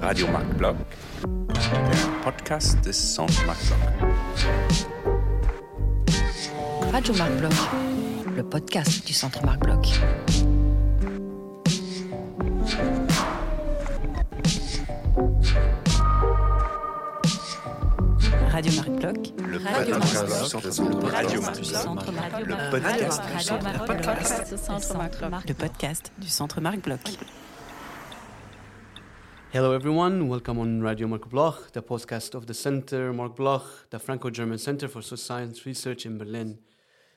Radio Marc Bloch, der Podcast des Centre Marc Bloch. Radio Marc Bloch, le podcast du Centre Marc Bloch. Radio Marc Bloch, Le Radio podcast Marc du Centre Radio Marc du Block. Centre Marc Bloch. Le podcast du Centre Le Marc podcast Bloch. du Centre Marc Bloch. Le podcast du Centre Marc Bloch. Hello, everyone. Welcome on Radio Marc Bloch, the podcast of the Center Marc Bloch, the Franco-German Center for Social Science Research in Berlin.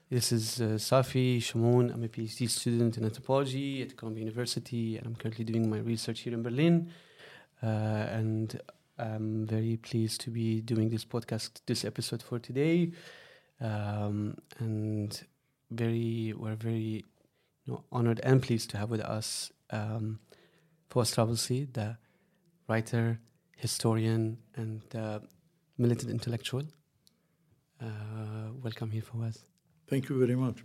This is uh, Saphe Shamoun. I'm a PhD student in anthropology at Columbia University, and I'm currently doing my research here in Berlin. Uh, and I'm very pleased to be doing this podcast, this episode for today. Um, and very, we're very you know, honored and pleased to have with us um, Fawwaz Traboulsi, the writer, historian, and uh, militant intellectual. Uh, welcome here, Fawwaz. Thank you very much.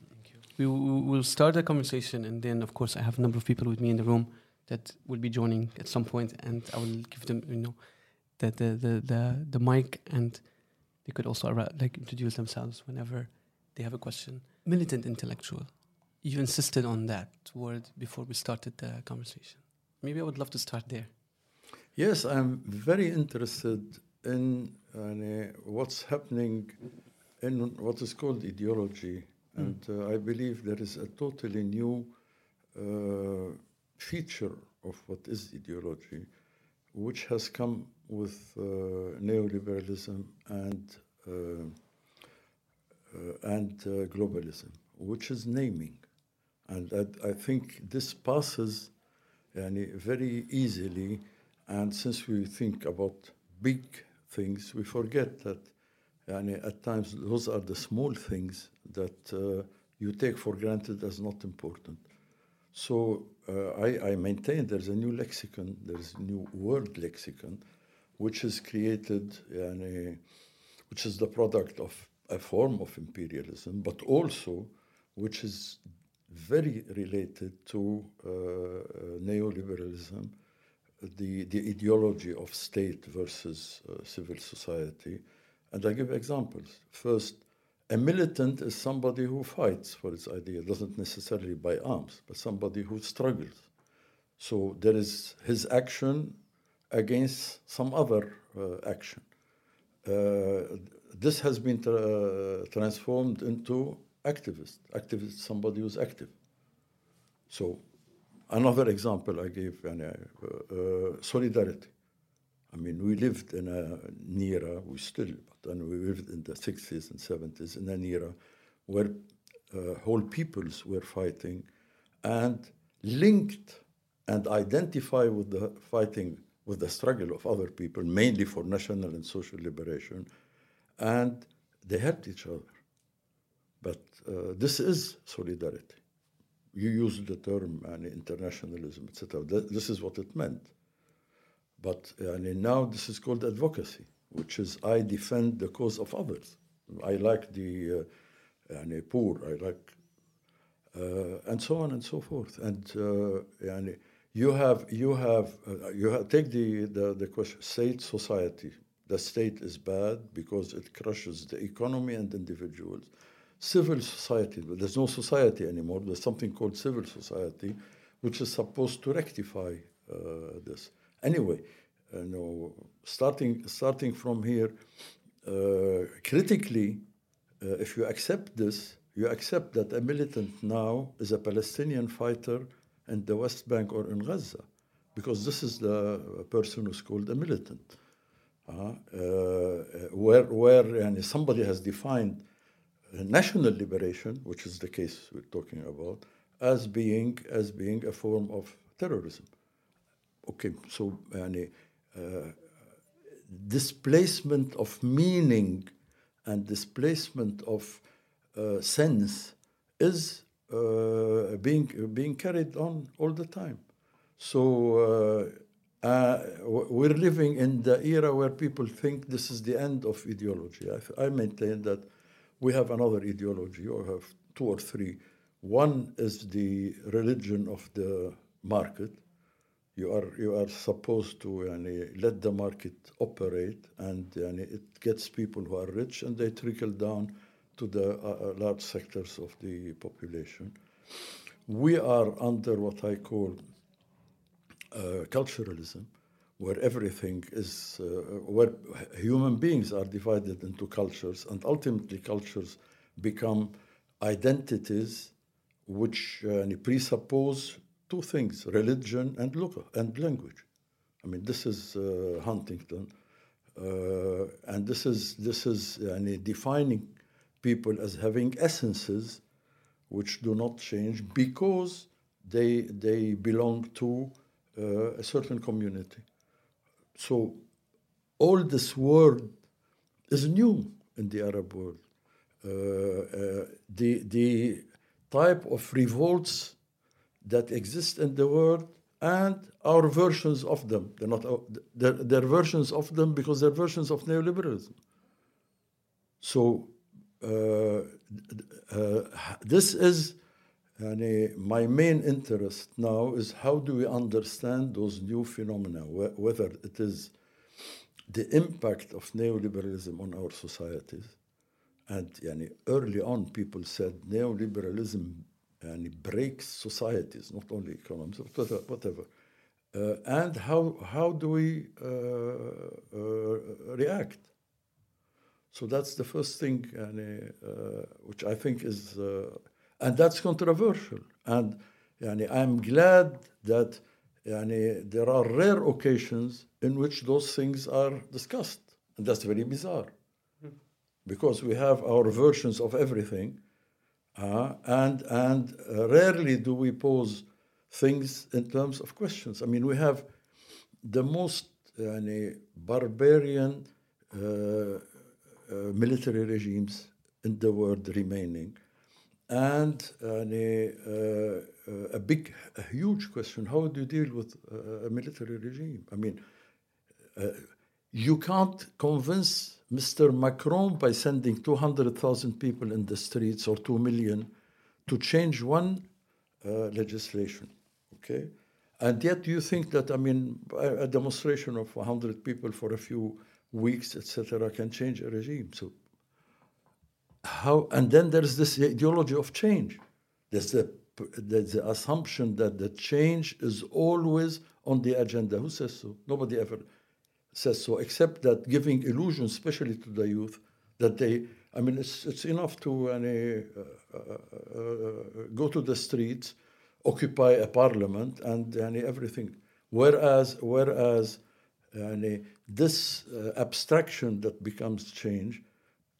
We will we'll start the conversation, and then, of course, I have a number of people with me in the room that will be joining at some point, and I will give them, you know, the the the the, the mic, and they could also like introduce themselves whenever they have a question. Militant intellectual. You insisted on that word before we started the conversation. Maybe I would love to start there. Yes, I'm very interested in uh, what's happening in what is called ideology, and uh, I believe there is a totally new uh, feature of what is ideology, which has come with uh, neoliberalism and uh, uh, and uh, globalism, which is naming, and I, I think this passes yani, very easily. And since we think about big things, we forget that yani, at times those are the small things that uh, you take for granted as not important. So uh, I, I maintain there's a new lexicon, there's a new world lexicon, which is created, yani, which is the product of a form of imperialism, but also which is very related to uh, uh, neoliberalism, the, the ideology of state versus uh, civil society. And I give examples. First, a militant is somebody who fights for his idea, doesn't necessarily by arms, but somebody who struggles. So there is his action against some other uh, action. Uh, this has been tra- transformed into activist. Activist, is somebody who's active. So another example I gave, yani, uh, uh, solidarity. I mean, we lived in an era, we still, but then we lived in the 60s and 70s in an era where uh, whole peoples were fighting and linked and identify with the fighting, with the struggle of other people, mainly for national and social liberation, and they helped each other. But uh, this is solidarity you used the term and internationalism, etc. This is what it meant. But and now this is called advocacy, which is I defend the cause of others. I like the uh, and poor, I like, uh, and so on and so forth. And, uh, and you have, you have, uh, you have, take the, the, the question state society. The state is bad because it crushes the economy and individuals. Civil society, but there's no society anymore. There's something called civil society, which is supposed to rectify uh, this. Anyway, uh, no, starting starting from here, uh, critically, uh, if you accept this, you accept that a militant now is a Palestinian fighter in the West Bank or in Gaza, because this is the person who's called a militant. Uh, uh, where where yani, somebody has defined uh, national liberation, which is the case we're talking about, as being as being a form of terrorism. Okay, so yani, uh, displacement of meaning and displacement of uh, sense is uh, being being carried on all the time. So uh, uh, we're living in the era where people think this is the end of ideology. I, I maintain that we have another ideology, or have two or three. One is the religion of the market. You are, you are supposed to let the market operate, and it gets people who are rich and they trickle down to the uh, uh, large sectors of the population. We are under what I call uh, culturalism, where everything is, uh, where human beings are divided into cultures, and ultimately cultures become identities which uh, presuppose two things religion and look and language. I mean, this is uh, Huntington, uh, and this is, this is uh, defining people as having essences which do not change because they, they belong to uh, a certain community. So all this world is new in the Arab world. Uh, uh, the, the type of revolts that exist in the world and our versions of them. They're not they're, they're versions of them because they're versions of neoliberalism. So uh, uh, this is my main interest now is how do we understand those new phenomena, wh- whether it is the impact of neoliberalism on our societies. And yani, early on, people said neoliberalism yani, breaks societies, not only economies, whatever. whatever. Uh, and how, how do we uh, uh, react? So that's the first thing, yani, uh, which I think is, uh, and that's controversial. And I'm glad that there are rare occasions in which those things are discussed. And that's very bizarre. Because we have our versions of everything, uh, and, and uh, rarely do we pose things in terms of questions. I mean, we have the most yani, barbarian uh, uh, military regimes in the world remaining. And yani, uh, uh, a big, a huge question how do you deal with a military regime? I mean, you can't convince Mr. Macron by sending 200,000 people in the streets or 2 million to change one uh, legislation. Okay? And yet do you think that, I mean, a, a demonstration of 100 people for a few weeks, etc., can change a regime. So how? And then there's this ideology of change. There's the there's the assumption that the change is always on the agenda. Who says so? Nobody ever says so, except that giving illusion, especially to the youth, that they. I mean, it's it's enough to uh, uh, uh, go to the streets, occupy a parliament, and uh, everything. Whereas, whereas and this uh, abstraction that becomes change,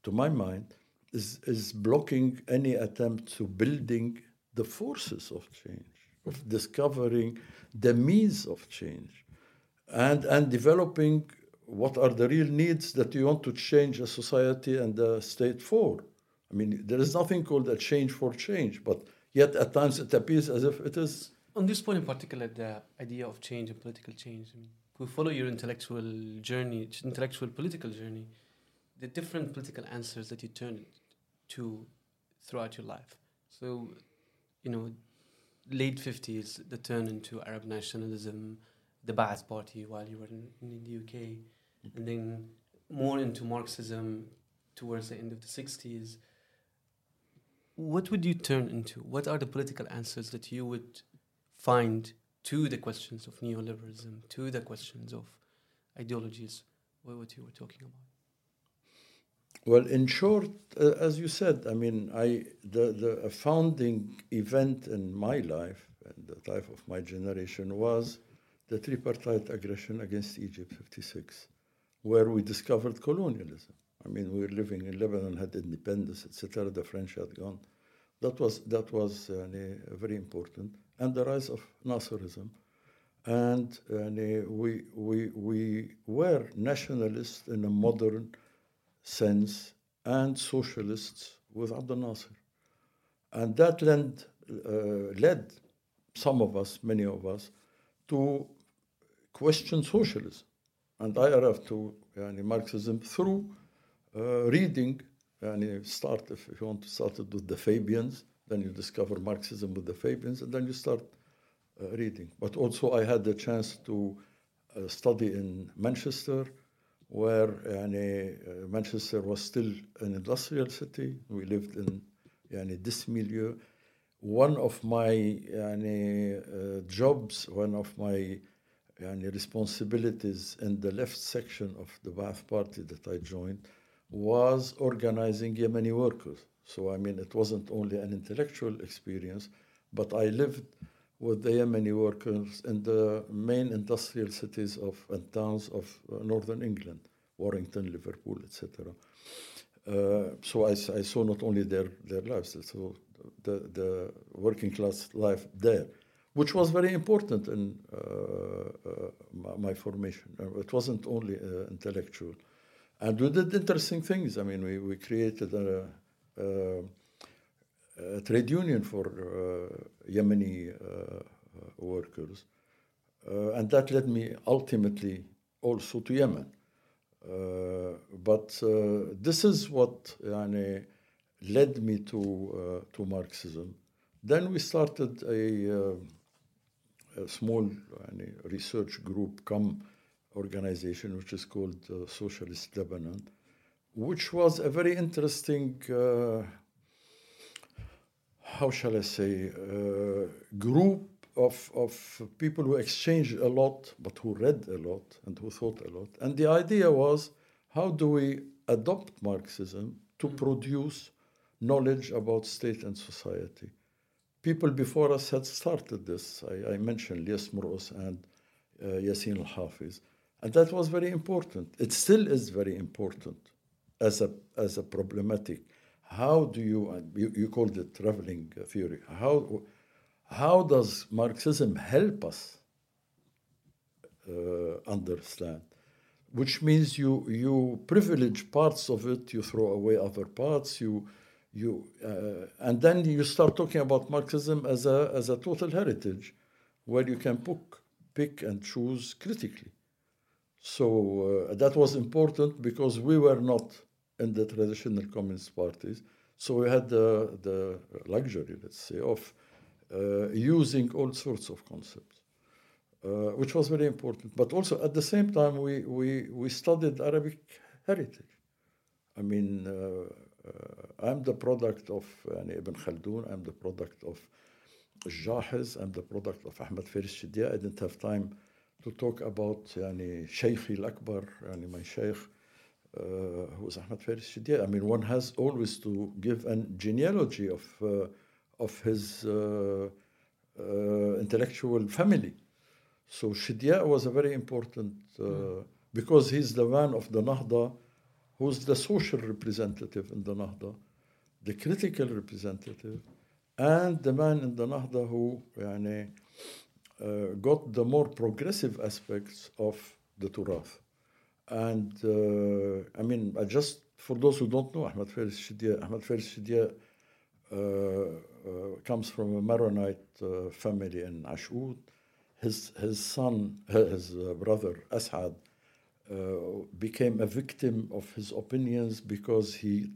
to my mind, is, is blocking any attempt to building the forces of change, of discovering the means of change, and, and developing what are the real needs that you want to change a society and a state for. I mean, there is nothing called a change for change, but yet at times it appears as if it is. On this point in particular, the idea of change and political change, I mean, we follow your intellectual journey, intellectual political journey, the different political answers that you turn to throughout your life. So, you know, late 50s, the turn into Arab nationalism, the Ba'ath Party while you were in, in the UK, mm-hmm. and then more into Marxism towards the end of the 60s. What would you turn into? What are the political answers that you would find to the questions of neoliberalism, to the questions of ideologies, what you were talking about? Well, in short, uh, as you said, I mean, I the, the founding event in my life and the life of my generation was the tripartite aggression against Egypt, 56, where we discovered colonialism. I mean, we were living in Lebanon, had independence, etc. The French had gone. That was that was uh, very important and the rise of Nasserism. And uh, we, we, we were nationalists in a modern sense and socialists with Abdel Nasser. And that led, uh, led some of us, many of us, to question socialism. And I arrived to yani, Marxism through uh, reading, yani, start, if you want to start it with the Fabians, then you discover Marxism with the Fabians, and then you start uh, reading. But also, I had the chance to uh, study in Manchester, where يعني, uh, Manchester was still an industrial city. We lived in يعني, this milieu. One of my يعني, uh, jobs, one of my يعني, responsibilities in the left section of the Ba'ath Party that I joined was organizing Yemeni workers. So, I mean, it wasn't only an intellectual experience, but I lived with the Yemeni workers in the main industrial cities of and towns of uh, northern England, Warrington, Liverpool, etc. Uh, so I, I, saw not only their, their lives, so the, the working class life there, which was very important in uh, uh my, my, formation. Uh, it wasn't only uh, intellectual. And we did interesting things. I mean, we, we created a, a a trade union for uh, Yemeni uh, workers. Uh, and that led me ultimately also to Yemen. but this is what yani, led me to, to Marxism. Then we started a, a small yani, research group, come organization, which is called uh, Socialist Lebanon, which was a very interesting uh, how shall I say, uh, group of, of people who exchanged a lot, but who read a lot and who thought a lot. And the idea was how do we adopt Marxism to produce knowledge about state and society? People before us had started this. I, I mentioned Lias Murus and uh, Yassin al Hafiz. And that was very important. It still is very important as a, as a problematic how do you, you, you called it traveling theory, how, how does Marxism help us uh, understand? Which means you, you privilege parts of it, you throw away other parts, you, you, uh, and then you start talking about Marxism as a, as a total heritage where you can pick, pick and choose critically. So uh, that was important because we were not in the traditional communist parties. So we had the, the luxury, let's say, of uh, using all sorts of concepts, uh, which was very important. But also at the same time, we, we, we studied Arabic heritage. I mean, uh, uh I'm the product of Ibn Khaldun, I'm the product of Jahiz, I'm the product of Ahmed Faris Shidia. I didn't have time to talk about yani, Shaykh al-Akbar, yani my Shaykh, was Ahmed Faris Shidia. I mean, one has always to give a genealogy of, uh, of his uh, intellectual family. So Shidia was a very important, mm. because he's the man of the Nahda, who's the social representative in the Nahda, the critical representative, and the man in the Nahda who يعني, uh, got the more progressive aspects of the Turath. And uh, I mean, I just for those who don't know, Ahmad Faris Shidia, Ahmed Faris Shidia uh, uh, comes from a Maronite uh, family in Ash'ud. His, his son, his uh, brother As'ad, uh, became a victim of his opinions because he,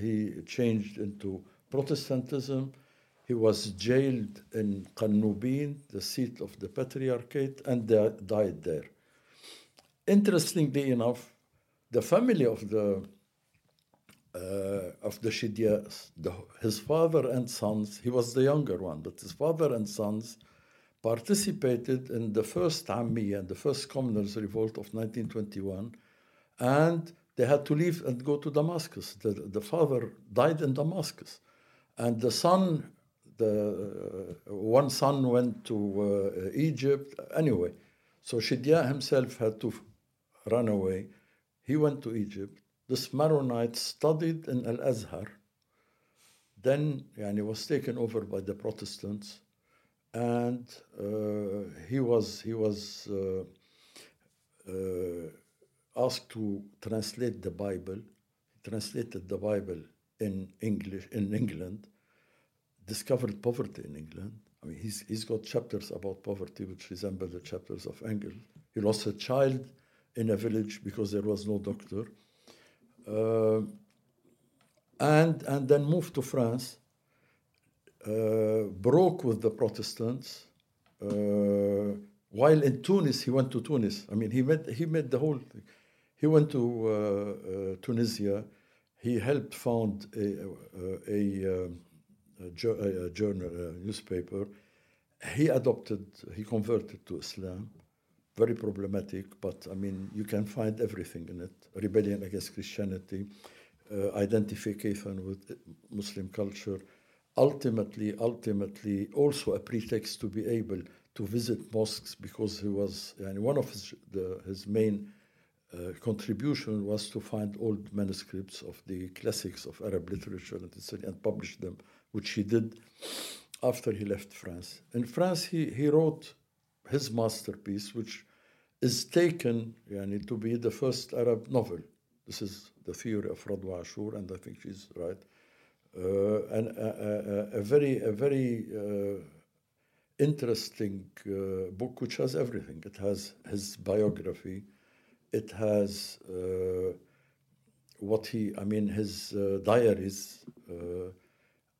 he changed into Protestantism. He was jailed in Qannubin, the seat of the Patriarchate, and died there. Interestingly enough, the family of the uh, of the Shidyas, the, his father and sons, he was the younger one, but his father and sons participated in the first Ammiya, and the first communals revolt of 1921, and they had to leave and go to Damascus. The, the father died in Damascus, and the son, the uh, one son went to uh, Egypt. Anyway, so Shidya himself had to ran away. He went to Egypt. This Maronite studied in Al Azhar. Then yani, was taken over by the Protestants, and uh, he was he was uh, uh, asked to translate the Bible. He translated the Bible in English in England. Discovered poverty in England. I mean, he's, he's got chapters about poverty which resemble the chapters of Engels. He lost a child in a village because there was no doctor. Uh, and, and then moved to France, uh, broke with the Protestants, uh, while in Tunis, he went to Tunis. I mean, he met he met the whole thing. He went to uh, uh, Tunisia. He helped found a a, a, a, a- journal, newspaper. He adopted. He converted to Islam. Very problematic, but I mean, you can find everything in it: rebellion against Christianity, uh, identification with Muslim culture. Ultimately, ultimately, also a pretext to be able to visit mosques because he was, and one of his the, his main uh, contribution was to find old manuscripts of the classics of Arab literature and, and publish them, which he did after he left France. In France, he, he wrote his masterpiece, which is taken yani, to be the first Arab novel. This is the theory of Radwa Ashur, and I think she's right. Uh, and a, a, a very, a very uh, interesting uh, book which has everything. It has his biography, it has uh, what he, I mean, his uh, diaries, uh,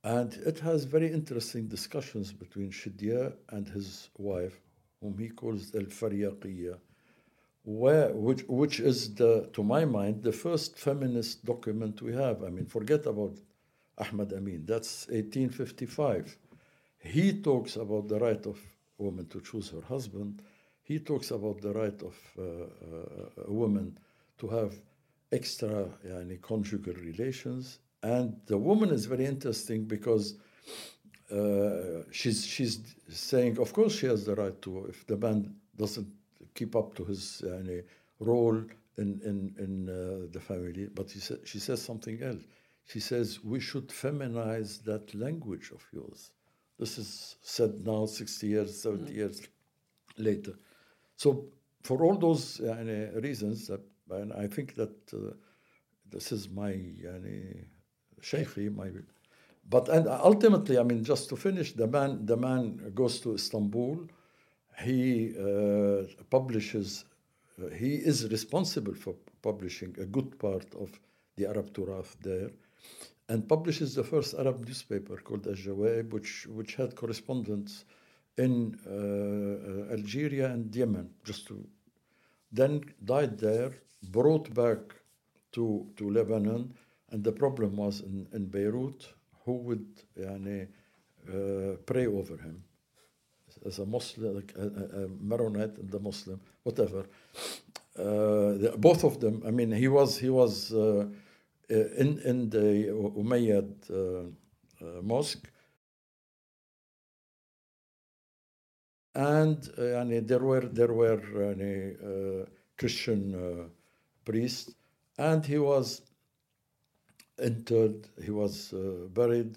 and it has very interesting discussions between Shidia and his wife, whom he calls El Fariyaqiyya, where, which, which is, the, to my mind, the first feminist document we have. I mean, forget about Ahmad Amin, that's 1855. He talks about the right of a woman to choose her husband. He talks about the right of uh, uh, a woman to have extra yani, conjugal relations. And the woman is very interesting because uh, she's, she's saying, of course, she has the right to, if the man doesn't keep up to his yani, role in, in, in uh, the family. But she, sa- she says something else. She says, we should feminize that language of yours. This is said now 60 years, 70 years later. So for all those yani, reasons, that, and I think that uh, this is my yani, sheikhi, my but and ultimately, I mean, just to finish, the man the man goes to Istanbul. He uh, publishes. Uh, he is responsible for publishing a good part of the Arab Turath there, and publishes the first Arab newspaper called Al Jawaib, which which had correspondence in uh, Algeria and Yemen. Just to then died there, brought back to to Lebanon, and the problem was in, in Beirut who would yani, uh, pray over him as a Muslim, a, a, a Maronite and the Muslim, whatever. Uh, the, both of them. I mean, he was he was uh, in in the Umayyad uh, uh, mosque, and uh, there were there were uh, Christian uh, priests, and he was entered, he was uh, buried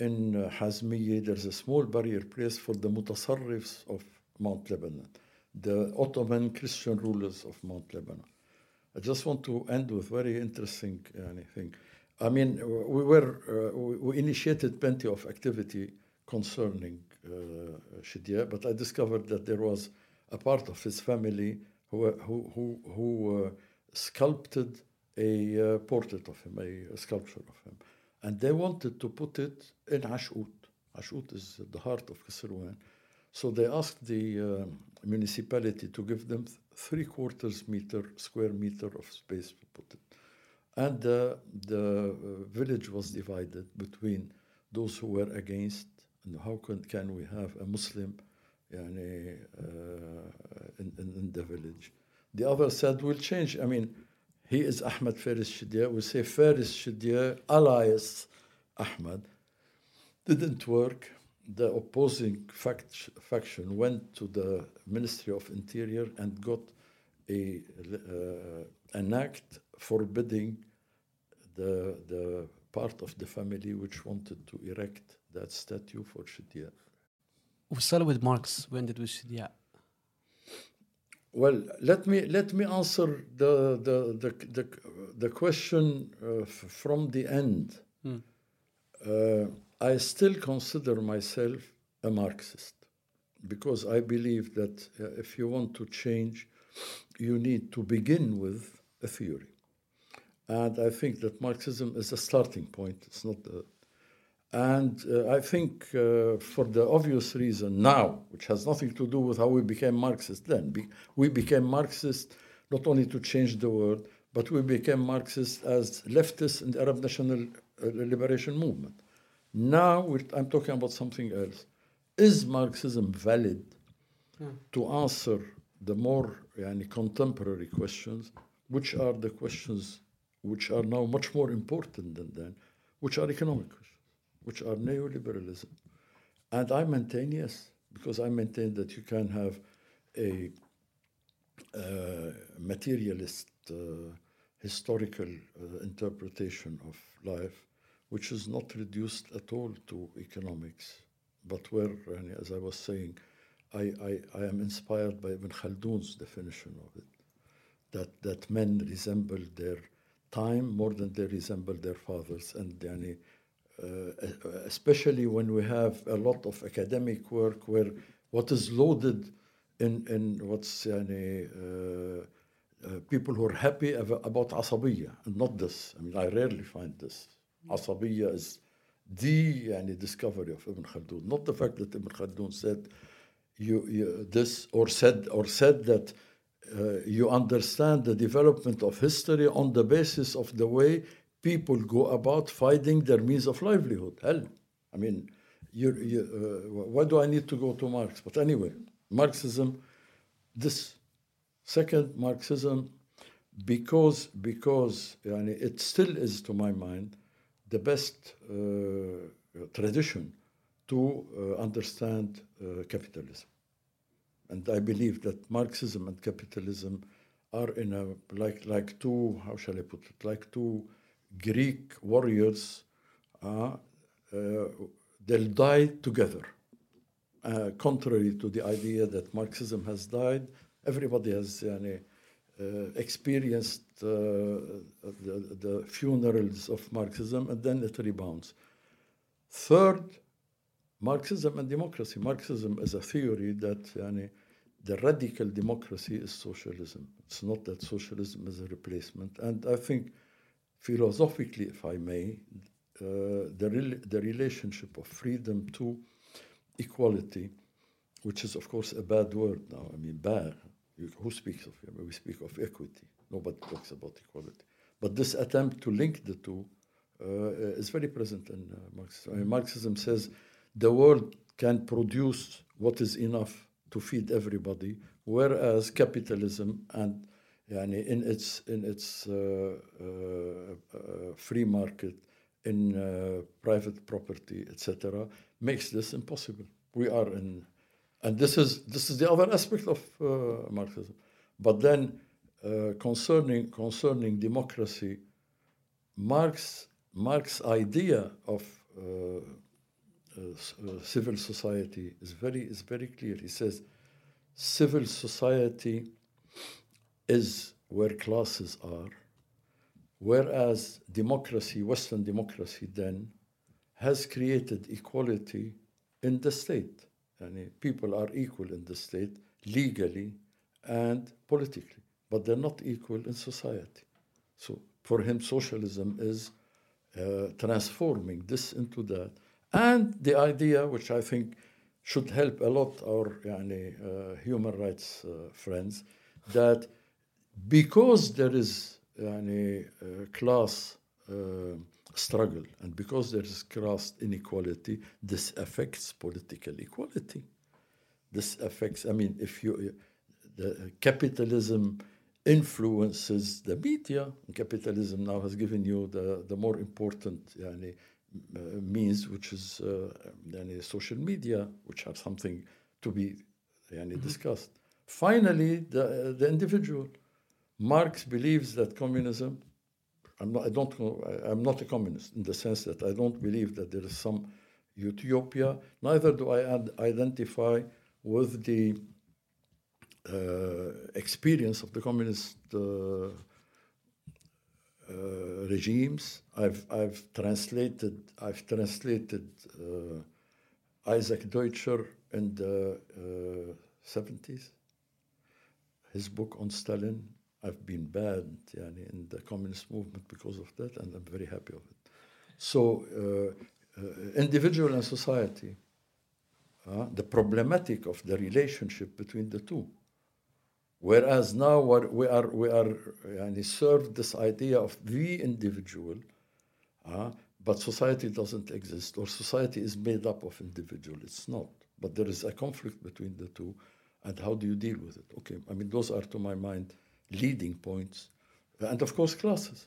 in Hazmiye. There's a small barrier place for the mutasarrifs of Mount Lebanon, the Ottoman Christian rulers of Mount Lebanon. I just want to end with very interesting thing. I mean, we were uh, we, we initiated plenty of activity concerning uh, Shidia, but I discovered that there was a part of his family who who who, who uh, sculpted a uh, portrait of him, a, a, sculpture of him. And they wanted to put it in Ashut. Ashut is the heart of Kasserwan. So they asked the uh, municipality to give them three quarters meter, square meter of space to put it. And uh, the village was divided between those who were against, and how can, can we have a Muslim yani, in, in, in the village? The other said, we'll change. I mean, he is Ahmed Faris Shidia. We say Faris Shidia alias Ahmed. Didn't work. The opposing fact, faction went to the Ministry of Interior and got a, uh, an act forbidding the, the part of the family which wanted to erect that statue for Shidia. We started with Marx. We ended with Shidia. Well, let me let me answer the the the the, the question uh, f- from the end. Hmm. Uh, I still consider myself a Marxist because I believe that uh, if you want to change, you need to begin with a theory, and I think that Marxism is a starting point. It's not the And uh, I think uh, for the obvious reason now, which has nothing to do with how we became Marxist then, be- we became Marxist not only to change the world, but we became Marxist as leftists in the Arab National uh, Liberation Movement. Now we're, I'm talking about something else. Is Marxism valid to answer the more yani, contemporary questions, which are the questions which are now much more important than then, which are economic questions, which are neoliberalism. And I maintain yes, because I maintain that you can have a uh, materialist uh, historical uh, interpretation of life, which is not reduced at all to economics, but where, as I was saying, I, I, I am inspired by Ibn Khaldun's definition of it, that, that men resemble their time more than they resemble their fathers. And yani, especially when we have a lot of academic work where what is loaded in, in what's yani, uh, uh, people who are happy about asabiya and not this. I mean, I rarely find this. Asabiya is the yani, discovery of Ibn Khaldun, not the fact that Ibn Khaldun said you, you this or said or said that uh, you understand the development of history on the basis of the way people go about finding their means of livelihood. Hell, I mean, you, uh, why do I need to go to Marx? But anyway, Marxism, this second Marxism, because because yani, it still is to my mind the best uh, tradition to uh, understand uh, capitalism. And I believe that Marxism and capitalism are in a like like two how shall I put it like two Greek warriors. Uh, uh, they'll die together. Uh, contrary to the idea that Marxism has died, everybody has experienced the, the funerals of Marxism and then it rebounds. Third, Marxism and democracy. Marxism is a theory that the radical democracy is socialism. It's not that socialism is a replacement. And I think philosophically, if I may, uh, the, rel- the relationship of freedom to equality, which is, of course, a bad word now. I mean, bad. You, who speaks of it? We speak of equity. Nobody talks about equality. But this attempt to link the two uh, is very present in uh, Marxism. I mean, Marxism says the world can produce what is enough to feed everybody, whereas capitalism and yani, in its in its uh, uh, uh, free market, in private property, etc., makes this impossible. We are in, and this is this is the other aspect of Marxism. But then, concerning concerning democracy, Marx Marx's idea of uh, civil society is very is very clear. He says, civil society is where classes are, whereas democracy, Western democracy, then has created equality in the state. And people are equal in the state legally and politically, but they're not equal in society. So for him, socialism is uh, transforming this into that. And the idea, which I think should help a lot our yani, uh, human rights uh, friends, that because there is yani, uh, class uh, struggle and because there is class inequality, this affects political equality. This affects, I mean, if you, the capitalism influences the media. Capitalism now has given you the, the more important yani, uh, means, which is uh, yani, social media, which are something to be yani, mm-hmm. discussed. Finally, the, the individual. Marx believes that communism, I'm not, I don't, I'm not a communist in the sense that I don't believe that there is some utopia, neither do I identify with the uh, experience of the communist uh, uh, regimes. I've, I've translated I've translated Isaac Deutscher in the 70s. His book on Stalin. I've been banned yani, in the communist movement because of that, and I'm very happy of it. So uh, individual and society, uh, the problematic of the relationship between the two. Whereas now we are we are yani, served this idea of the individual, uh, but society doesn't exist, or society is made up of individual. It's not. But there is a conflict between the two, and how do you deal with it? Okay, I mean those are to my mind leading points, and of course classes,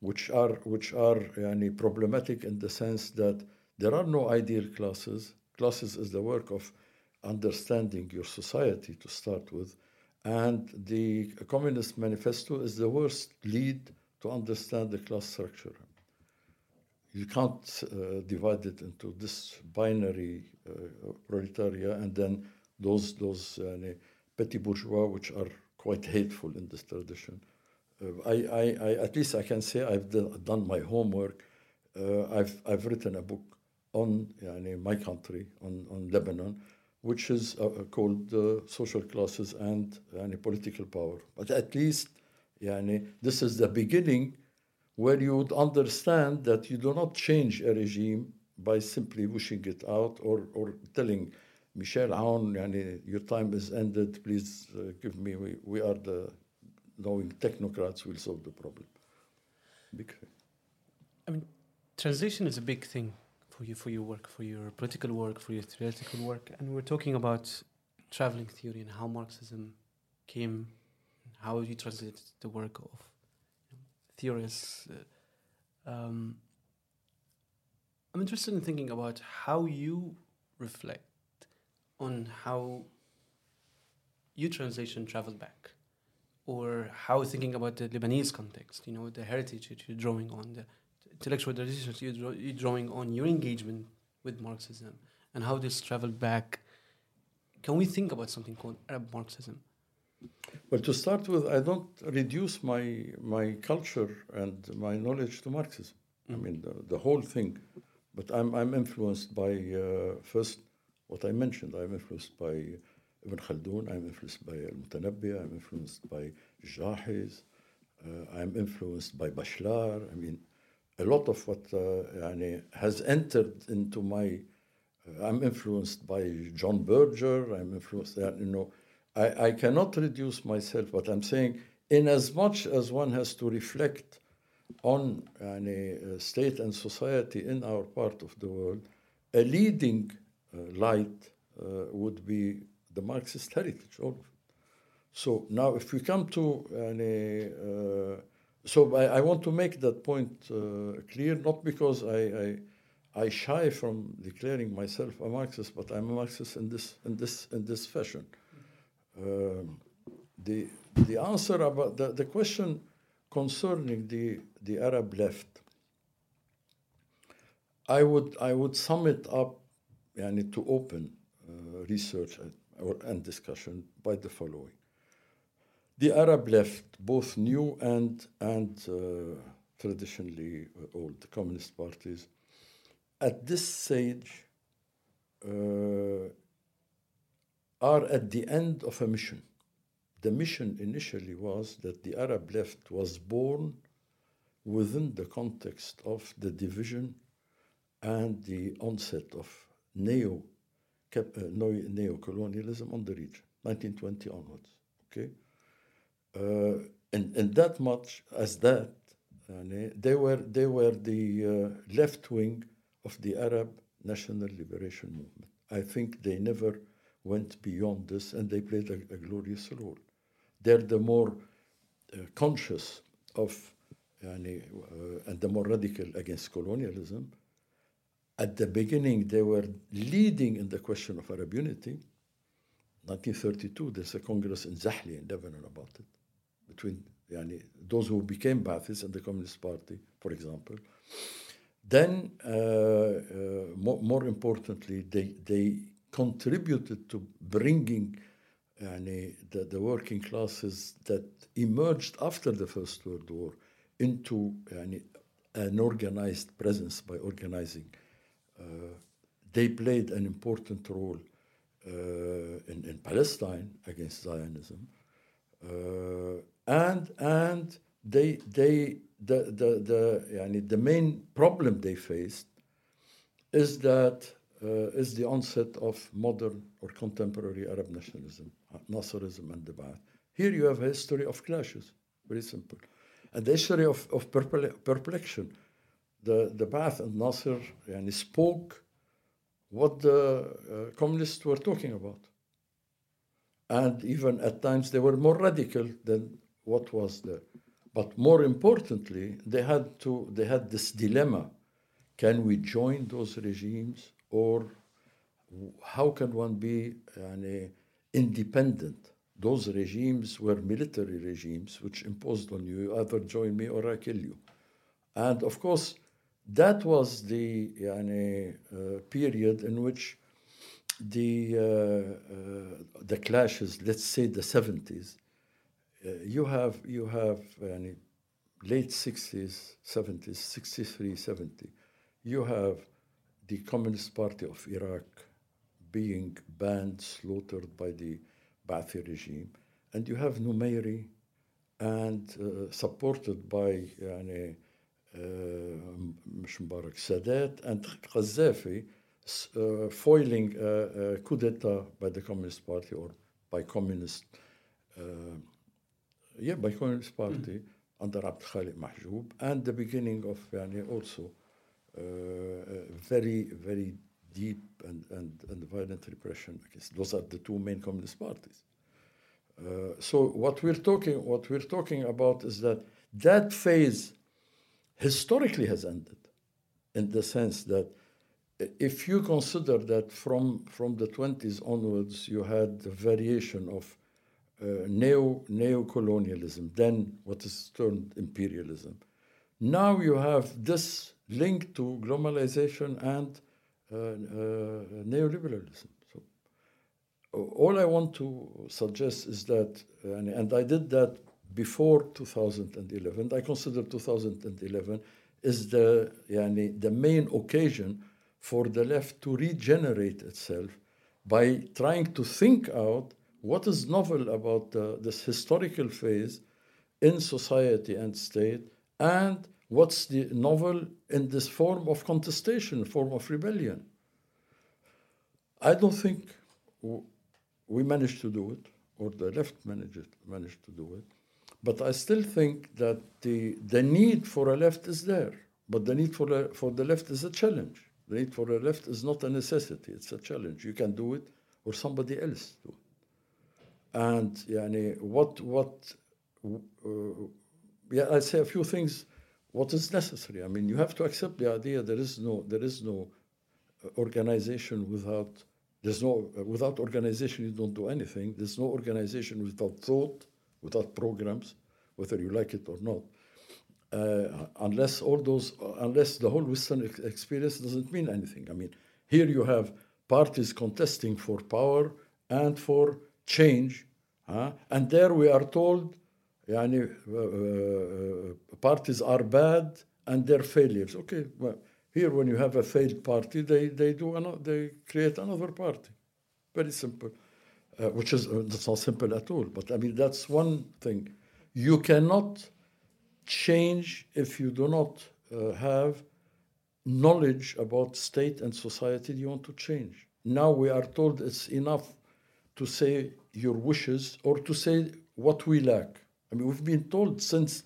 which are which are yani, problematic in the sense that there are no ideal classes. Classes is the work of understanding your society to start with. And the Communist Manifesto is the worst lead to understand the class structure. You can't uh, divide it into this binary uh, proletariat and then those those uh, petty bourgeois, which are quite hateful in this tradition. Uh, I, I, I, at least I can say I've done my homework. Uh, I've, I've written a book on yani, my country, on, on Lebanon, which is uh, called social classes and political power. But at least yani, this is the beginning where you would understand that you do not change a regime by simply wishing it out or, or telling Michel Aoun, yani, your time is ended, please uh, give me, we, we are the knowing technocrats We'll solve the problem. Big thing. I mean, transition is a big thing for you for your work, for your political work, for your theoretical work, and we're talking about traveling theory and how Marxism came, how you translated the work of theorists. Uh, um, I'm interested in thinking about how you reflect on how your translation traveled back, or how thinking about the Lebanese context, you know, the heritage that you're drawing on, the intellectual traditions you're, draw, you're drawing on your engagement with Marxism and how this traveled back. Can we think about something called Arab Marxism? Well, to start with, I don't reduce my my culture and my knowledge to Marxism. Mm. I mean, the, the, whole thing. But I'm I'm influenced by uh, first what I mentioned. I'm influenced by Ibn Khaldun. I'm influenced by Al-Mutanabbi. I'm influenced by Jahiz. Uh, I'm influenced by Bachelard. I mean, a lot of what uh, has entered into my uh, I'm influenced by John Berger. I'm influenced, uh, you know, I, I cannot reduce myself, but I'm saying, in as much as one has to reflect on uh, state and society in our part of the world, a leading light uh, would be the Marxist heritage, all of it. So now, if we come to uh, so I, I, want to make that point uh, clear, not because I, I, I, shy from declaring myself a Marxist, but I'm a Marxist in this in this in this fashion. Um, the the answer about the, the question concerning the the Arab left, I would I would sum it up, yani, to open uh, research and, or, and discussion by the following the Arab left, both new and, and uh, traditionally old the communist parties, at this stage uh, are at the end of a mission. The mission initially was that the Arab left was born within the context of the division and the onset of neo uh, neo-colonialism on the region, 1920 onwards. Okay, uh, and, and that much as that, they were, they were the uh, left wing of the Arab National Liberation Movement. I think they never went beyond this and they played a, a glorious role. They're the more uh, conscious of uh, and the more radical against colonialism. At the beginning, they were leading in the question of Arab unity. 1932, there's a congress in Zahle in Lebanon about it between yani, those who became Ba'athists and the Communist Party, for example. Then, uh, uh, more, more, importantly, they, they contributed to bringing yani, the, the working classes that emerged after the First World War into yani, an organized presence by organizing. Uh, they played an important role uh, in, in Palestine against Zionism. Uh, and and they they the the the yani the main problem they faced is that uh, is the onset of modern or contemporary Arab nationalism, Nasserism and the Ba'ath. Here you have a history of clashes, very simple. And the history of, of perple- perplexion. The, the Ba'ath and Nasser yani, spoke what the uh, communists were talking about. And even at times they were more radical than what was there. But more importantly, they had to they had this dilemma. Can we join those regimes or how can one be independent? Those regimes were military regimes which imposed on you either join me or I kill you. And of course, that was the yani, uh, period in which the uh, uh, the clashes, let's say the 70s, uh, you have you have yani, late 60s, 70s, 63, 70. You have the Communist Party of Iraq being banned, slaughtered by the Ba'athi regime, and you have Numeiri and uh, supported by yani, uh, Mubarak Sadat and Qaddafi uh, foiling a, a coup d'etat by the Communist Party or by communist, uh, yeah, by Communist Party under Abd Khalik Mahjoub, and the beginning of yani, also uh, very, very deep and, and, and violent repression against those are the two main communist parties. Uh, so what we're talking what we're talking about is that that phase historically has ended in the sense that if you consider that from from the 20s onwards you had the variation of uh, neo neo-colonialism then what is termed imperialism. Now you have this link to globalization and uh, uh, neoliberalism. So all i want to suggest is that and, and i did that before 2011 i consider 2011 is the the main occasion for the left to regenerate itself by trying to think out what is novel about uh, this historical phase in society and state and what's the novel in this form of contestation form of rebellion. I don't think we managed to do it or the left managed, managed to do it but i still think that the, the need for a left is there but the need for, for the left is a challenge the need for a left is not a necessity, it's a challenge. You can do it or somebody else do it. And yani, what, what, uh, yeah, I'd say a few things. What is necessary? I mean, you have to accept the idea there is no, there is no organization without, there's no, uh, without organization you don't do anything. There's no organization without thought, without programs, whether you like it or not uh, unless all those, unless the whole Western ex- experience doesn't mean anything. I mean, here you have parties contesting for power and for change, huh? and there we are told, yani, uh, uh, parties are bad and they're failures. Okay, well, here when you have a failed party, they they do another, they create another party, very simple, uh, which is that's not simple at all. But I mean that's one thing. You cannot change if you do not uh, have knowledge about state and society you want to change. Now we are told it's enough to say your wishes or to say what we lack. I mean, we've been told since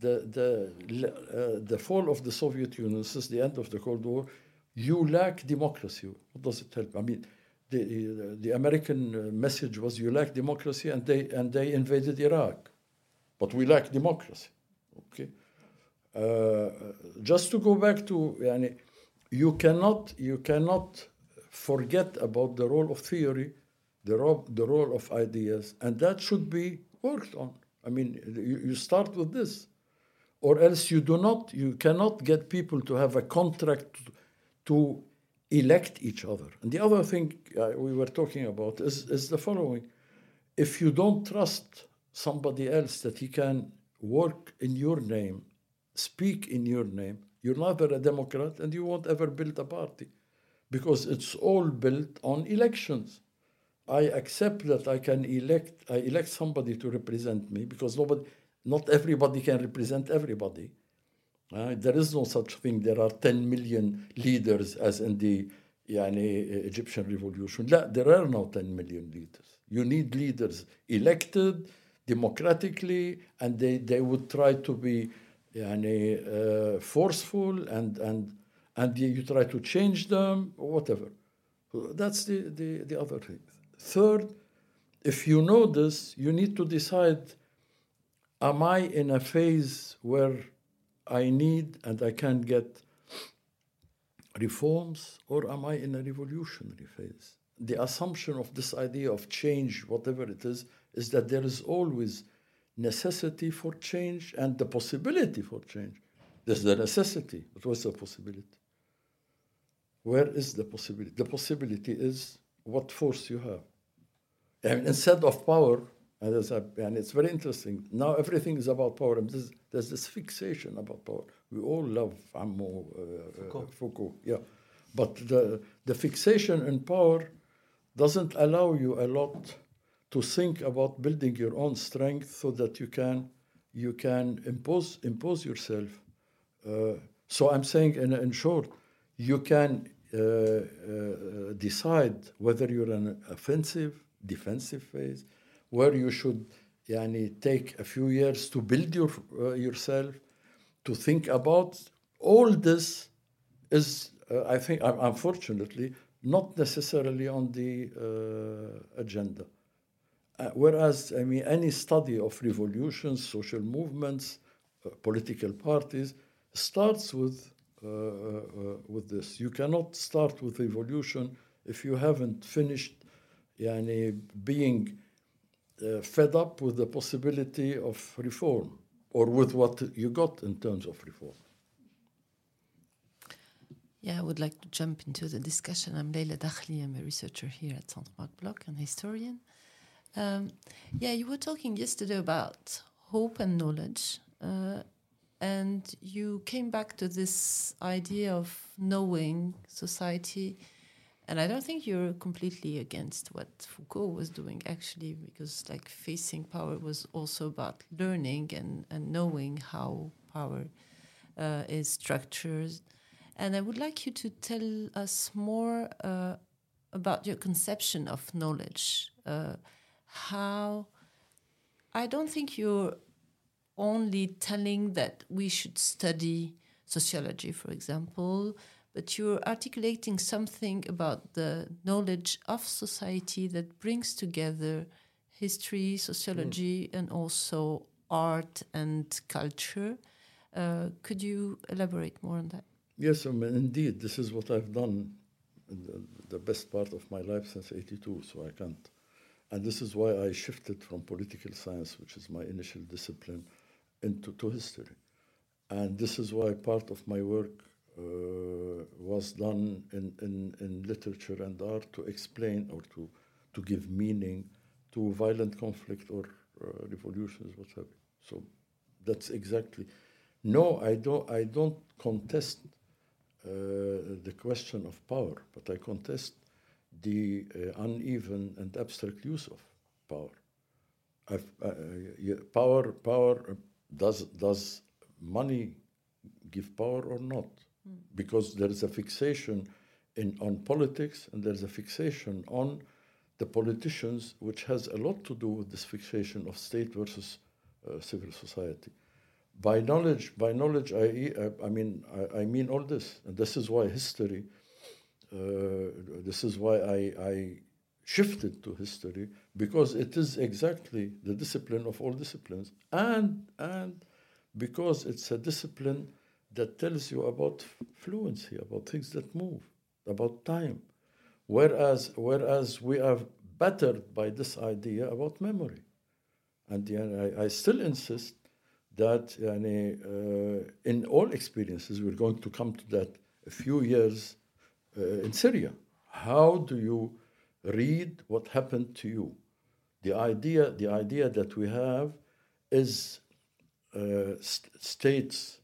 the, the, uh, the fall of the Soviet Union, since the end of the Cold War, you lack democracy. What does it help? I mean, the, the American message was you lack democracy and they, and they invaded Iraq. But we lack democracy. Okay. Uh, just to go back to yani, you cannot you cannot forget about the role of theory, the role, the role of ideas, and that should be worked on. I mean, you, you start with this, or else you do not you cannot get people to have a contract to elect each other. And the other thing uh, we were talking about is, is the following: if you don't trust somebody else that he can work in your name, speak in your name, you're neither a Democrat and you won't ever build a party because it's all built on elections. I accept that I can elect, I elect somebody to represent me because nobody, not everybody can represent everybody. Uh, there is no such thing. There are 10 million leaders as in the يعني, Egyptian revolution. لا, there are no 10 million leaders. You need leaders elected democratically, and they, they would try to be يعني, uh, forceful and, and, and you try to change them or whatever. That's the, the, the other thing. Third, if you know this, you need to decide am I in a phase where I need and I can't get reforms, or am I in a revolutionary phase? The assumption of this idea of change, whatever it is, is that there is always necessity for change and the possibility for change. There's the necessity, but what's the possibility? Where is the possibility? The possibility is what force you have. And instead of power, and it's, and it's very interesting, now everything is about power. There's this fixation about power. We all love Ammo, uh, Foucault. Uh, Foucault, yeah. But the, the fixation in power doesn't allow you a lot to think about building your own strength so that you can you can impose impose yourself. Uh, so I'm saying, in, in short, you can uh, uh, decide whether you're in an offensive, defensive phase, where you should yani, take a few years to build your, uh, yourself, to think about all this is, uh, I think, unfortunately, not necessarily on the uh, agenda. Uh, whereas, I mean, any study of revolutions, social movements, uh, political parties starts with, uh, with this. You cannot start with revolution if you haven't finished yani, being uh, fed up with the possibility of reform or with what you got in terms of reform. Yeah, I would like to jump into the discussion. I'm Leyla Dakhli. I'm a researcher here at Centre Marc Bloch and historian. Um, yeah, you were talking yesterday about hope and knowledge, uh, and you came back to this idea of knowing society. And I don't think you're completely against what Foucault was doing, actually, because like facing power was also about learning and, and knowing how power uh, is structured. And I would like you to tell us more uh, about your conception of knowledge. Uh, how I don't think you're only telling that we should study sociology, for example, but you're articulating something about the knowledge of society that brings together history, sociology, mm. and also art and culture. Uh, could you elaborate more on that? Yes, I mean, indeed, this is what I've done the, the best part of my life since 82, so I can't and this is why I shifted from political science, which is my initial discipline, into to history. And this is why part of my work was done in, in, in literature and art to explain or to, to give meaning to violent conflict or uh, revolutions, what have you. So that's exactly. No, I don't. I don't contest uh, the question of power, but I contest the uh, uneven and abstract use of power. Uh, power, power does does money give power or not? Because there is a fixation in on politics and there is a fixation on the politicians, which has a lot to do with this fixation of state versus uh, civil society. By knowledge, by knowledge, I, I mean, I, I mean all this, and this is why history uh, this is why I, I shifted to history because it is exactly the discipline of all disciplines and and because it's a discipline that tells you about fluency about things that move about time whereas whereas we are battered by this idea about memory and yeah, I, I still insist that yani, uh, in all experiences we're going to come to that a few years uh, in Syria. How do you read what happened to you? The idea, the idea that we have is uh, st states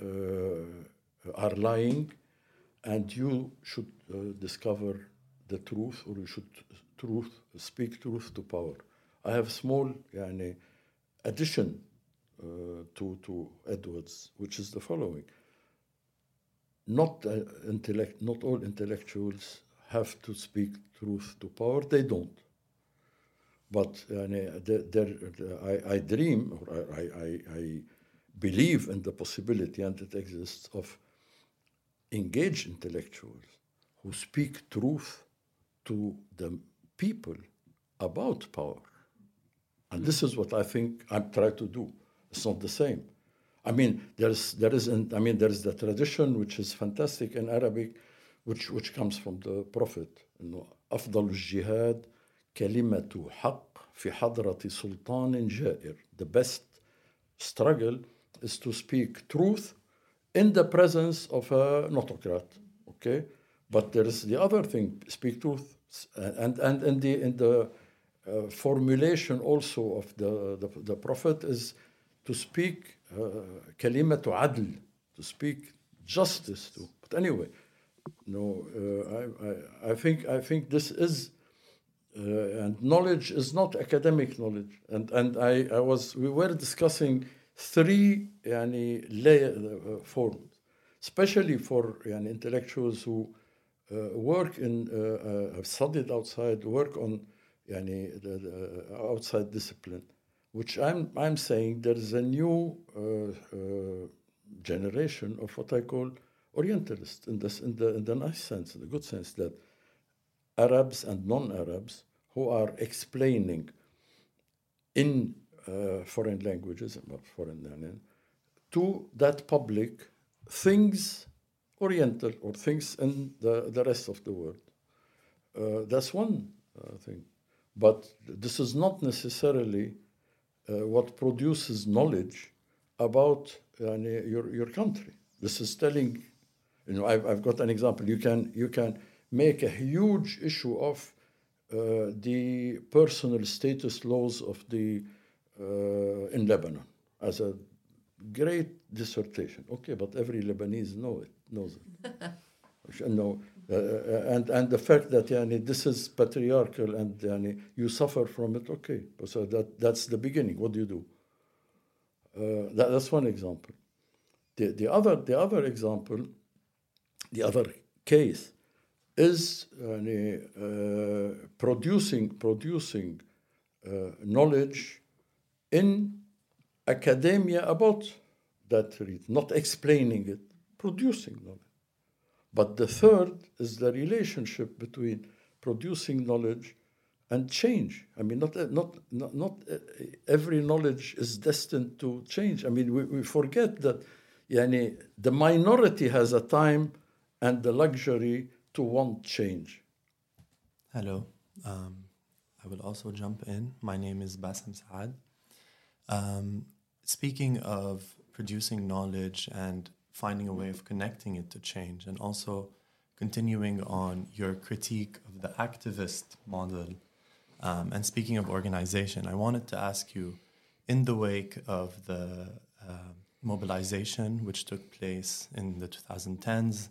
are lying, and you should uh, discover the truth, or you should truth speak truth to power. I have small yani, addition uh, to, to Edwards, which is the following. Not, uh, intellect, not all intellectuals have to speak truth to power, they don't. But uh, I, I dream, or I, I, I believe in the possibility, and it exists, of engaged intellectuals who speak truth to the people about power. And this is what I think I'm trying to do. It's not the same. I mean, there's there is an, I mean there is the tradition which is fantastic in Arabic, which which comes from the Prophet. إنه أفضل الجهاد كلمة حق في حضرة سلطان جائر. The best struggle is to speak truth in the presence of an autocrat. Okay, but there is the other thing: speak truth, and and in the in the uh, formulation also of the, the, the prophet is to speak uh, kalimatu uh, adl, to speak justice to. But anyway, no, uh, I, I, I, think I think this is. Uh, and knowledge is not academic knowledge, and and I, I was we were discussing three yani, layer uh, forms, especially for yani, intellectuals who uh, work in uh, have studied outside, work on yani, the, the outside discipline which I'm, I'm saying there is a new uh, uh, generation of what I call Orientalists in, this, in, the, in the nice sense, in the good sense that Arabs and non-Arabs who are explaining in uh, foreign languages, foreign to that public things Oriental or things in the, the rest of the world. Uh, that's one uh, thing. But this is not necessarily uh, what produces knowledge about your, your country. This is telling, you know, I've, I've got an example. You can, you can make a huge issue of uh, the personal status laws of the in Lebanon as a great dissertation. Okay, but every Lebanese know it, knows it. no, uh, and and the fact that yani, this is patriarchal and yani, you suffer from it, okay. So that that's the beginning. What do you do? Uh, that, that's one example. The the other the other example, the other case, is yani, uh, producing producing uh, knowledge in academia about that read, not explaining it, producing knowledge. But the third is the relationship between producing knowledge and change. I mean, not, not, not, not every knowledge is destined to change. I mean, we, we forget that yani, the minority has a time and the luxury to want change. Hello. Um, I will also jump in. My name is Bassem Saad. Um, speaking of producing knowledge and finding a way of connecting it to change and also continuing on your critique of the activist model. Um, and speaking of organization, I wanted to ask you in the wake of the uh, mobilization which took place in the 2010s,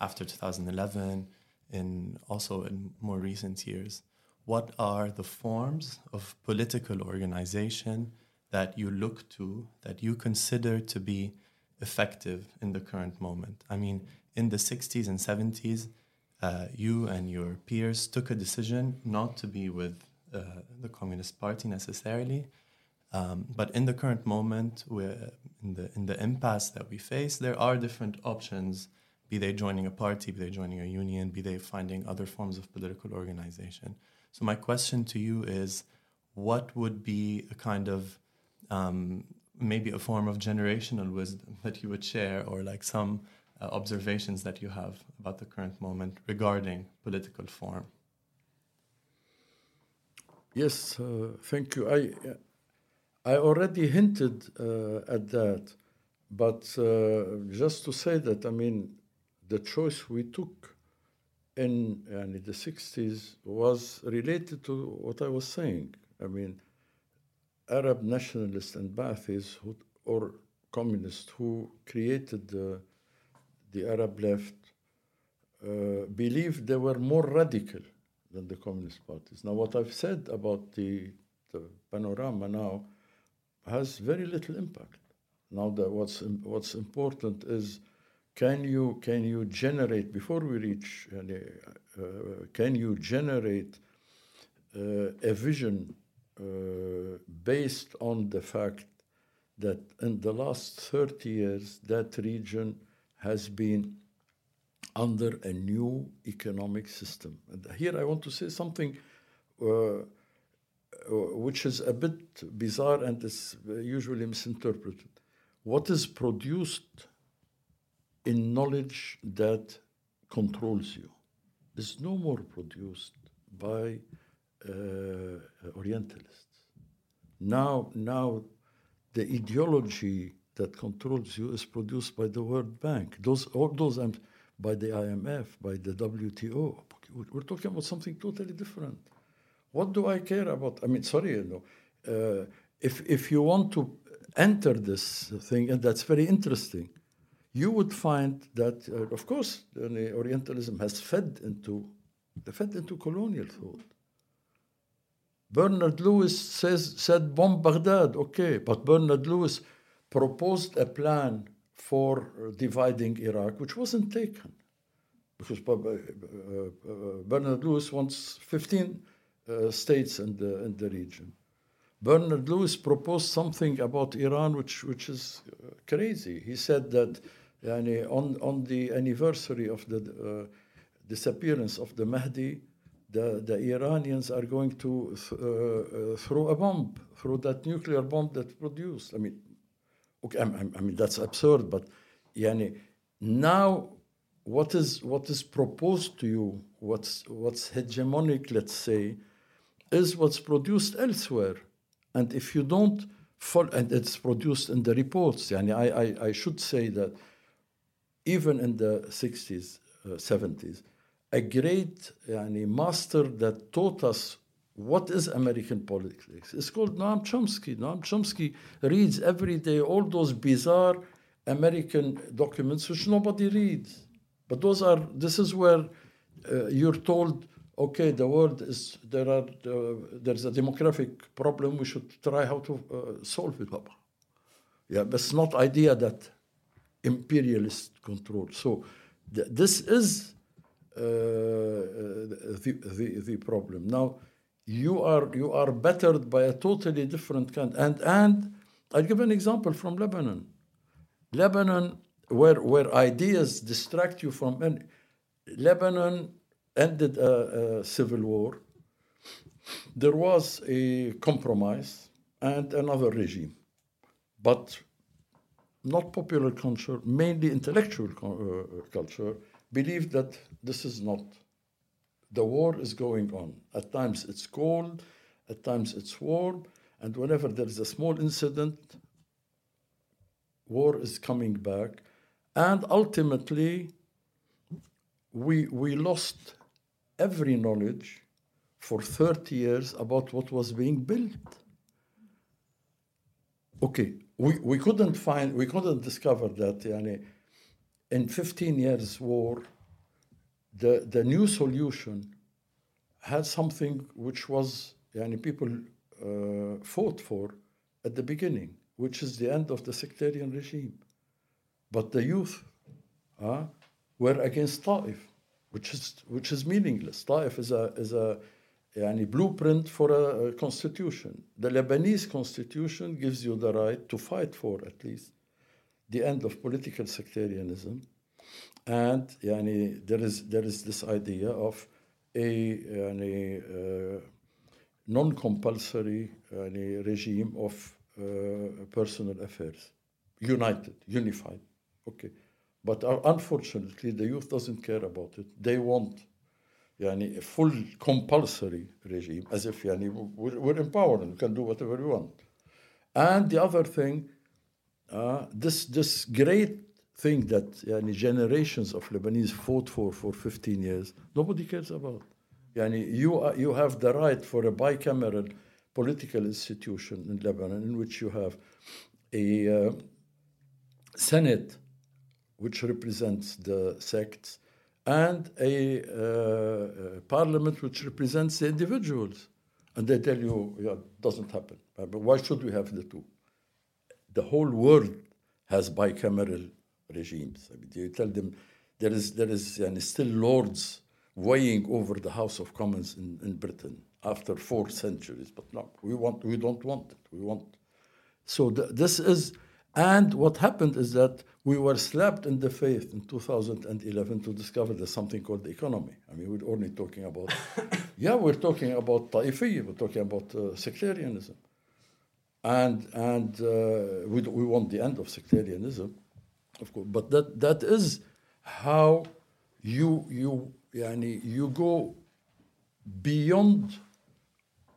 after 2011, in also in more recent years, what are the forms of political organization that you look to, that you consider to be effective in the current moment. I mean, in the 60s and 70s, uh, you and your peers took a decision not to be with uh, the Communist Party necessarily. Um, but in the current moment, we're in the in the impasse that we face, there are different options. Be they joining a party, be they joining a union, be they finding other forms of political organization. So my question to you is, what would be a kind of um, maybe a form of generational wisdom that you would share or like some uh, observations that you have about the current moment regarding political form. Yes uh, thank you. I i already hinted uh, at that but uh, just to say that i mean the choice we took in uh, the 60s was related to what i was saying. I mean Arab nationalists and Ba'athis who, or communists who created the, the Arab left uh, believed they were more radical than the communist parties. Now, what I've said about the, the panorama now, has very little impact. Now, that what's what's important is can you can you generate before we reach uh, uh, can you generate uh, a vision based on the fact that in the last 30 years that region has been under a new economic system. And here I want to say something uh, uh, which is a bit bizarre and is usually misinterpreted. What is produced in knowledge that controls you is no more produced by uh, Orientalists. Now, now, the ideology that controls you is produced by the World Bank. Those, all those, um, by the IMF, by the WTO. We're talking about something totally different. What do I care about? I mean, sorry, you know, uh, if if you want to enter this thing, and that's very interesting, you would find that, uh, of course, Orientalism has fed into, fed into colonial thought. Bernard Lewis says, said bomb Baghdad, okay, but Bernard Lewis proposed a plan for dividing Iraq, which wasn't taken. Because uh, uh, Bernard Lewis wants 15 uh, states in the, in the region. Bernard Lewis proposed something about Iran which, which is crazy. He said that yani, on, on the anniversary of the uh, disappearance of the Mahdi, the, the Iranians are going to th- uh, uh, throw a bomb, throw that nuclear bomb that produced. I mean, okay, I, I mean that's absurd, but yani, now what is what is proposed to you, what's what's hegemonic, let's say, is what's produced elsewhere, and if you don't follow, and it's produced in the reports. Yani, I, I, I should say that even in the 60s, uh, 70s, a great yani, master that taught us what is American politics. It's called Noam Chomsky. Noam Chomsky reads every day all those bizarre American documents which nobody reads. But those are, this is where uh, you're told, okay, the world is, there are, uh, there's a demographic problem, we should try how to uh, solve it. Yeah, but it's not idea that imperialist control. So th- this is the, the, the problem. Now, you are you are bettered by a totally different kind. And and I'll give an example from Lebanon. Lebanon, where where ideas distract you from, and Lebanon ended a, a civil war. There was a compromise and another regime, but not popular culture, mainly intellectual uh, culture, believed that this is not. The war is going on. At times it's cold, at times it's warm, and whenever there is a small incident, war is coming back. And ultimately, we, we lost every knowledge for 30 years about what was being built. Okay, we, we couldn't find, we couldn't discover that yani, in 15 years war, the, the new solution had something which was, yani, people uh, fought for at the beginning, which is the end of the sectarian regime. But the youth uh, were against Ta'if, which is, which is meaningless. Ta'if is a, is a yani, blueprint for a, a constitution. The Lebanese constitution gives you the right to fight for, at least, the end of political sectarianism. And there, is, there is this idea of a uh, non compulsory yani, regime of uh, personal affairs, united, unified. Okay. But uh, unfortunately, the youth doesn't care about it. They want yani, a full compulsory regime, as if we're, we're and we can do whatever we want. And the other thing, uh, this, this great thing that yani, generations of Lebanese fought for for 15 years, nobody cares about. Yani, you, are, you have the right for a bicameral political institution in Lebanon in which you have a uh, Senate which represents the sects and a uh, parliament which represents the individuals. And they tell you, yeah, it doesn't happen. But why should we have the two? The whole world has bicameral regimes. I mean, you tell them there is there is and still lords weighing over the House of Commons in, in Britain after four centuries. But no, we want we don't want it. We want so th- this is and what happened is that we were slapped in the face in 2011 to discover there's something called the economy. I mean, we're only talking about, yeah, we're talking about Taifi, we're talking about uh, sectarianism. And, and uh, we, we want the end of sectarianism, of course. But that, that is how you, you, yani, you go beyond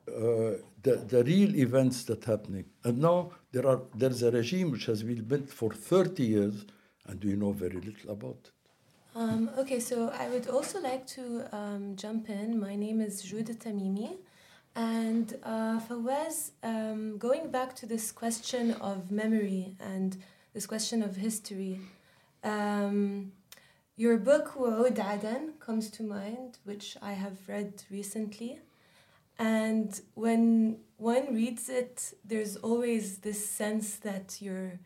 uh, the, the real events that happening. And now there are there's a regime which has been built for 30 years, and we know very little about it. Um, okay, so I would also like to um, jump in. My name is Joud Tamimi. And uh, Fawwaz, um, going back to this question of memory and this question of history, um, your book, Wa'ud Aden, comes to mind, which I have read recently. And when one reads it, there's always this sense that you're,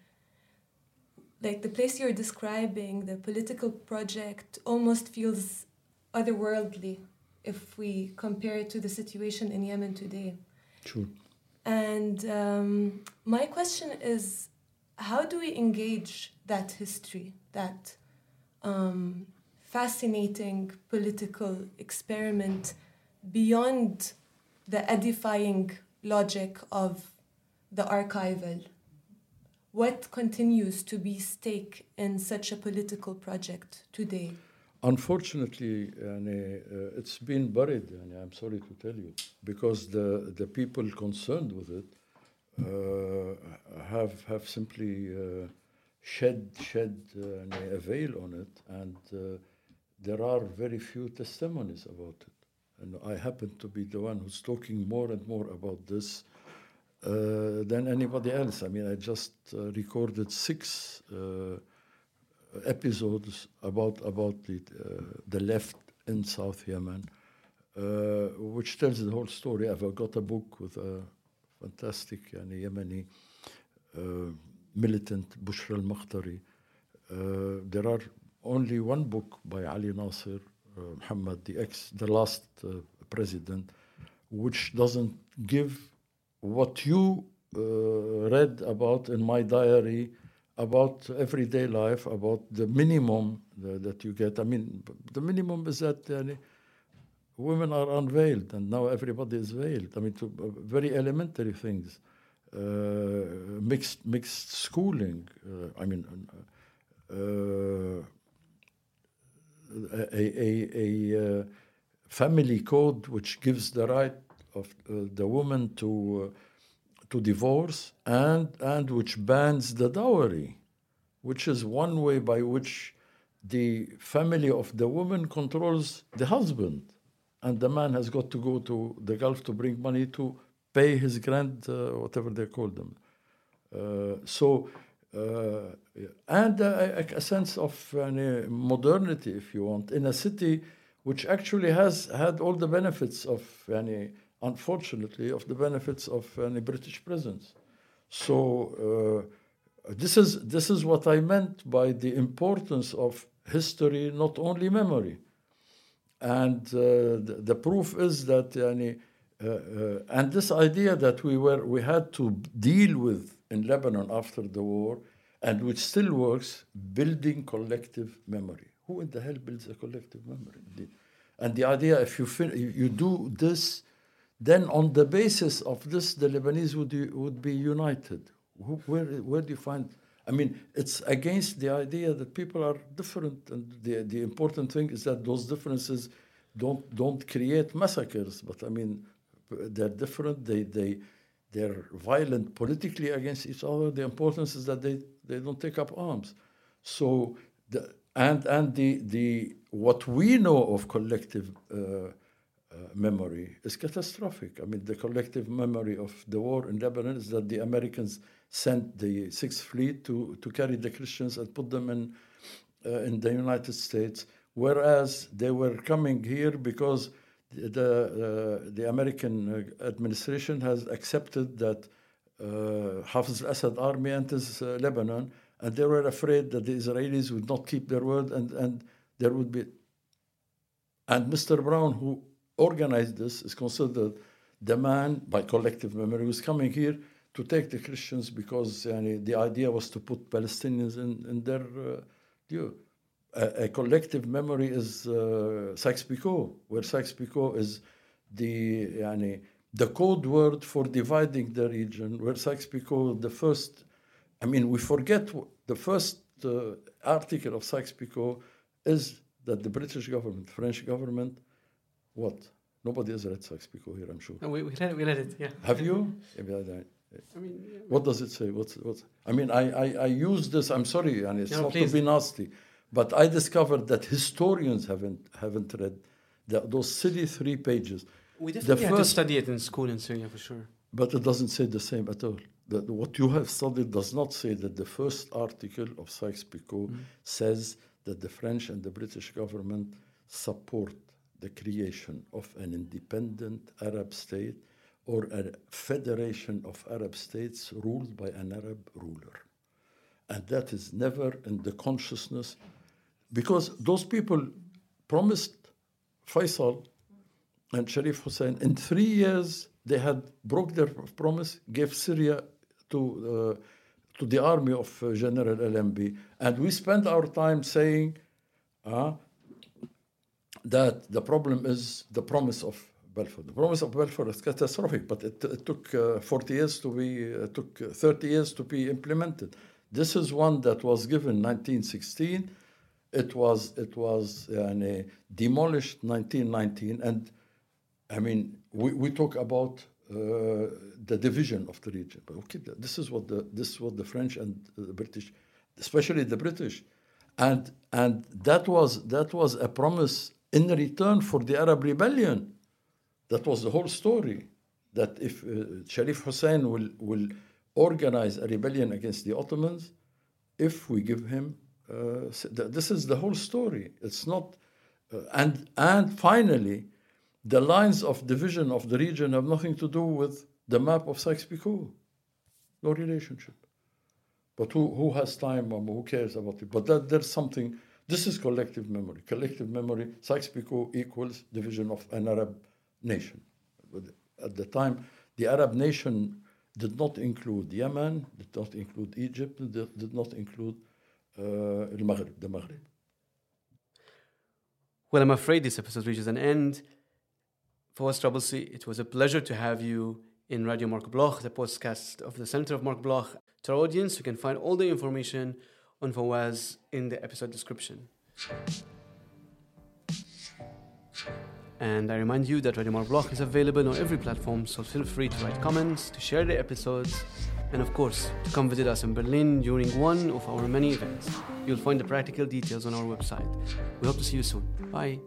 like the place you're describing, the political project, almost feels otherworldly if we compare it to the situation in Yemen today. True. And um, my question is how do we engage that history, that um, fascinating political experiment beyond the edifying logic of the archival? What continues to be stake in such a political project today? Unfortunately, uh, it's been buried, I'm sorry to tell you, because the, the people concerned with it uh, have, have simply uh, shed, shed uh, a veil on it, and uh, there are very few testimonies about it. And I happen to be the one who's talking more and more about this uh, than anybody else. I mean, I just recorded six episodes about about the uh, the left in South Yemen, uh, which tells the whole story. I've got a book with a fantastic yani, Yemeni uh, militant Bushra al-Maqtari. there are only one book by Ali Nasser uh, Muhammad, the ex, the last uh, president, which doesn't give what you uh, read about in my diary about everyday life, about the minimum that you get. I mean, the minimum is that uh, women are unveiled, and now everybody is veiled. I mean, to, uh, very elementary things, uh, mixed mixed schooling. I mean a, a, a uh, family code which gives the right of uh, the woman to uh, to divorce and and which bans the dowry, which is one way by which the family of the woman controls the husband, and the man has got to go to the Gulf to bring money to pay his grand uh, whatever they call them. Uh, so uh, and a, a, sense of uh, modernity, if you want, in a city which actually has had all the benefits of, unfortunately, of the benefits of any British presence. So uh, this is this is what I meant by the importance of history, not only memory. And uh, the, the, proof is that, uh, uh, and this idea that we were we had to deal with in Lebanon after the war, and which still works, building collective memory. Who in the hell builds a collective memory? And the idea, if you, fin- you do this, then on the basis of this, the Lebanese would, would be united. Where, where do you find? I mean, it's against the idea that people are different, and the, the important thing is that those differences don't don't create massacres. But I mean, they're different. They they they're violent politically against each other. The importance is that they, they don't take up arms. So the, and and the the what we know of collective uh, memory is catastrophic. I mean, the collective memory of the war in Lebanon is that the Americans sent the Sixth Fleet to to carry the Christians and put them in uh, in the United States, whereas they were coming here because the, uh, the American uh, administration has accepted that uh, Hafiz al-Assad army enters uh, Lebanon, and they were afraid that the Israelis would not keep their word, and, and there would be. And Mr. Brown, who organized this, is considered the man by collective memory who is coming here to take the Christians because yani, the idea was to put Palestinians in, in their uh, view. A, a collective memory is uh, Sykes-Picot, where Sykes-Picot is the yani, the code word for dividing the region, where Sykes-Picot, the first, I mean, we forget the first uh, article of Sykes-Picot is that the British government, French government, what? Nobody has read Sykes-Picot here, I'm sure. No, we, we, read, we read it, yeah. Have you? I- mean, yeah. what does it say? What's, what's, I mean, I, I, I use this, I'm sorry, and it's No, not please. to be nasty, but I discovered that historians haven't, haven't read the, those silly three pages. we definitely had to study it in school in Syria for sure. But it doesn't say the same at all. The, the- what you have studied does not say that the first article of Sykes-Picot mm. says that the French and the British government support the creation of an independent Arab state or a federation of Arab states ruled by an Arab ruler. And that is never in the consciousness, because those people promised Faisal and Sharif Hussein. In three years, they had broke their promise, gave Syria to uh, to the army of uh, General Allenby, and we spent our time saying uh, that the problem is the promise of Balfour. The promise of Balfour is catastrophic, but it, it took uh, 40 years to be, it took 30 years to be implemented. This is one that was given 1916. It was it was uh, demolished 1919, and I mean, we, we talk about uh, the division of the region, but okay, this is what the this is what the French and the British, especially the British, and and that was that was a promise in return for the Arab rebellion. That was the whole story. That if uh, Sharif Hussein will will organize a rebellion against the Ottomans, if we give him, uh, this is the whole story. It's not, uh, and and finally, the lines of division of the region have nothing to do with the map of Sykes-Picot. No relationship. But who, who has time who cares about it? But that, there's something, this is collective memory. Collective memory, Sykes-Picot equals division of an Arab nation. At the time, the Arab nation did not include Yemen, did not include Egypt, did, not include uh, the Maghreb, the Maghreb. Well, I'm afraid this episode reaches an end. Fawwaz Traboulsi, it was a pleasure to have you in Radio Marc Bloch, the podcast of the Center of Marc Bloch. To our audience, you can find all the information on Fawwaz er in the episode description. And I remind you that Radio Bloch is available on every platform, so feel free to write comments, to share the episodes, and of course, to come visit us in Berlin during one of our many events. You'll find the practical details on our website. We hope to see you soon. Bye.